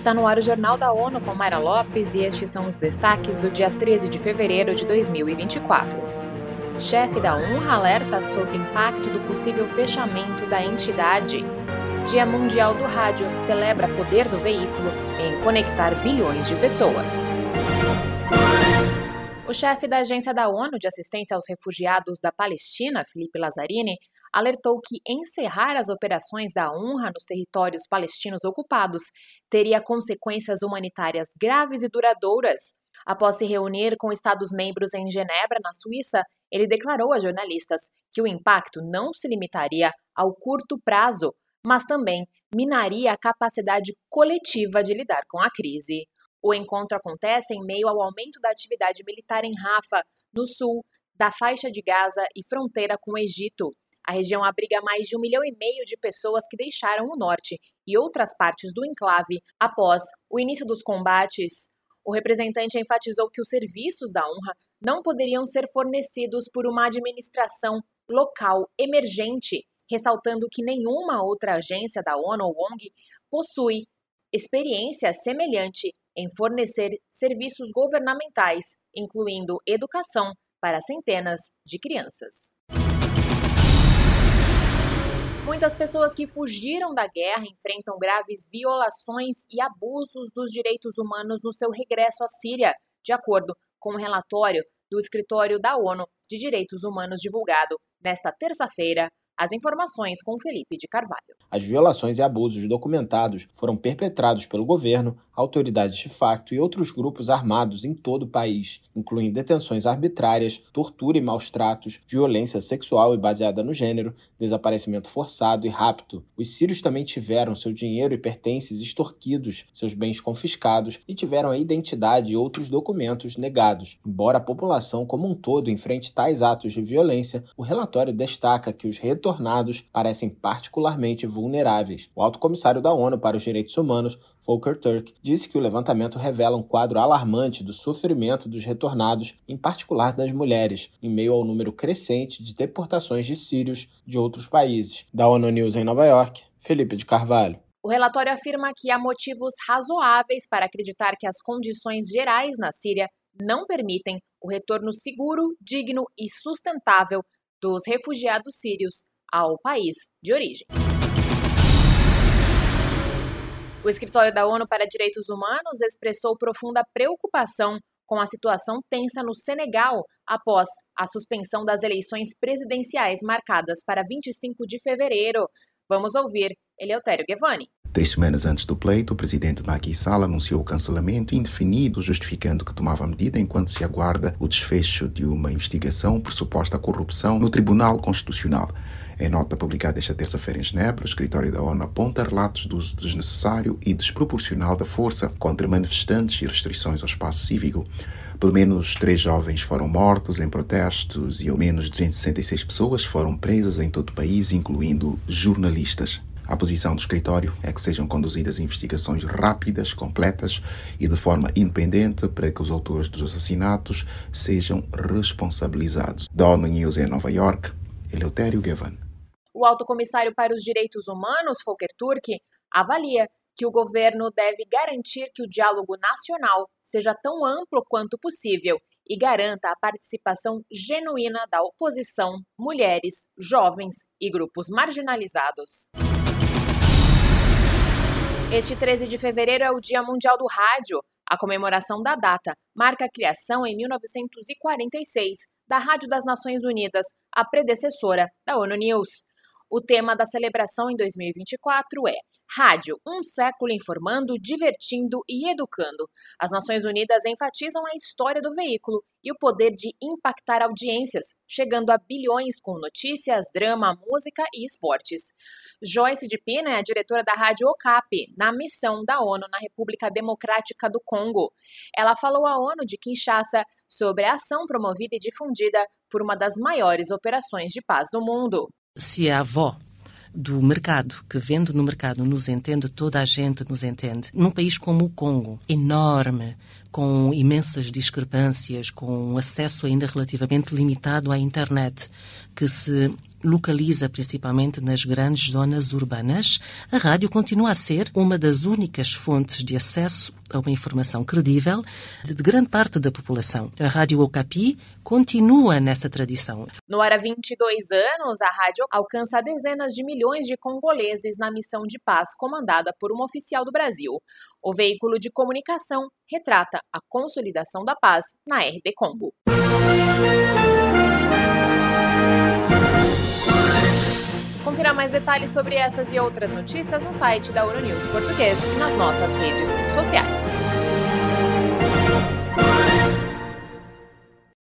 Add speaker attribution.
Speaker 1: Está no ar o Jornal da ONU com Mayra Lopes e estes são os destaques do dia 13 de fevereiro de 2024. Chefe da UNRWA alerta sobre o impacto do possível fechamento da entidade. Dia Mundial do Rádio celebra poder do veículo em conectar bilhões de pessoas. O chefe da Agência da ONU de Assistência aos Refugiados da Palestina, Felipe Lazzarini, alertou que encerrar as operações da UNRWA nos territórios palestinos ocupados teria consequências humanitárias graves e duradouras. Após se reunir com Estados-membros em Genebra, na Suíça, ele declarou a jornalistas que o impacto não se limitaria ao curto prazo, mas também minaria a capacidade coletiva de lidar com a crise. O encontro acontece em meio ao aumento da atividade militar em Rafa, no sul, da faixa de Gaza e fronteira com o Egito. A região abriga mais de um milhão e meio de pessoas que deixaram o norte e outras partes do enclave após o início dos combates. O representante enfatizou que os serviços da honra não poderiam ser fornecidos por uma administração local emergente, ressaltando que nenhuma outra agência da ONU ou ONG possui experiência semelhante em fornecer serviços governamentais, incluindo educação, para centenas de crianças. Muitas pessoas que fugiram da guerra enfrentam graves violações e abusos dos direitos humanos no seu regresso à Síria, de acordo com o um relatório do Escritório da ONU de Direitos Humanos divulgado nesta terça-feira as informações com Felipe de Carvalho.
Speaker 2: As violações e abusos documentados foram perpetrados pelo governo, autoridades de facto e outros grupos armados em todo o país, incluindo detenções arbitrárias, tortura e maus tratos, violência sexual e baseada no gênero, desaparecimento forçado e rapto. Os sírios também tiveram seu dinheiro e pertences extorquidos, seus bens confiscados e tiveram a identidade e outros documentos negados. Embora a população como um todo enfrente tais atos de violência, o relatório destaca que os retornados tornados parecem particularmente vulneráveis. O alto comissário da ONU para os Direitos Humanos, Volker Turk, disse que o levantamento revela um quadro alarmante do sofrimento dos retornados, em particular das mulheres, em meio ao número crescente de deportações de sírios de outros países. Da ONU News em Nova York, Felipe de Carvalho.
Speaker 1: O relatório afirma que há motivos razoáveis para acreditar que as condições gerais na Síria não permitem o retorno seguro, digno e sustentável dos refugiados sírios ao país de origem. O Escritório da ONU para Direitos Humanos expressou profunda preocupação com a situação tensa no Senegal após a suspensão das eleições presidenciais marcadas para 25 de fevereiro. Vamos ouvir Eleutério Guevani.
Speaker 3: Três semanas antes do pleito, o presidente Macky Sall anunciou o cancelamento indefinido, justificando que tomava medida enquanto se aguarda o desfecho de uma investigação por suposta corrupção no Tribunal Constitucional. Em nota publicada esta terça-feira em Genebra, o escritório da ONU aponta relatos do uso desnecessário e desproporcional da força contra manifestantes e restrições ao espaço cívico. Pelo menos três jovens foram mortos em protestos e ao menos 266 pessoas foram presas em todo o país, incluindo jornalistas. A posição do escritório é que sejam conduzidas investigações rápidas, completas e de forma independente para que os autores dos assassinatos sejam responsabilizados. Da ONU News em Nova York, Eleutério Gavan.
Speaker 1: O Alto Comissário para os Direitos Humanos, Volker Turk, avalia que o governo deve garantir que o diálogo nacional seja tão amplo quanto possível e garanta a participação genuína da oposição, mulheres, jovens e grupos marginalizados. Este 13 de fevereiro é o Dia Mundial do Rádio. A comemoração da data marca a criação em 1946 da Rádio das Nações Unidas, a predecessora da ONU News. O tema da celebração em 2024 é Rádio, um século informando, divertindo e educando. As Nações Unidas enfatizam a história do veículo e o poder de impactar audiências, chegando a bilhões com notícias, drama, música e esportes. Joyce de Pina é diretora da Rádio Okapi, na missão da ONU na República Democrática do Congo. Ela falou à ONU de Kinshasa sobre a ação promovida e difundida por uma das maiores operações de paz no mundo
Speaker 4: se a avó do mercado, que vende no mercado nos entende, toda a gente nos entende. Num país como o Congo, enorme, com imensas discrepâncias, com acesso ainda relativamente limitado à internet, que se localiza principalmente nas grandes zonas urbanas, a rádio continua a ser uma das únicas fontes de acesso a uma informação credível de grande parte da população. A Rádio Okapi continua nessa tradição.
Speaker 1: No há 22 anos, a rádio alcança dezenas de milhões de congoleses na missão de paz comandada por um oficial do Brasil. O veículo de comunicação retrata a consolidação da paz na RD Congo. Confira mais detalhes sobre essas e outras notícias no site da Euronews Português e nas nossas redes sociais.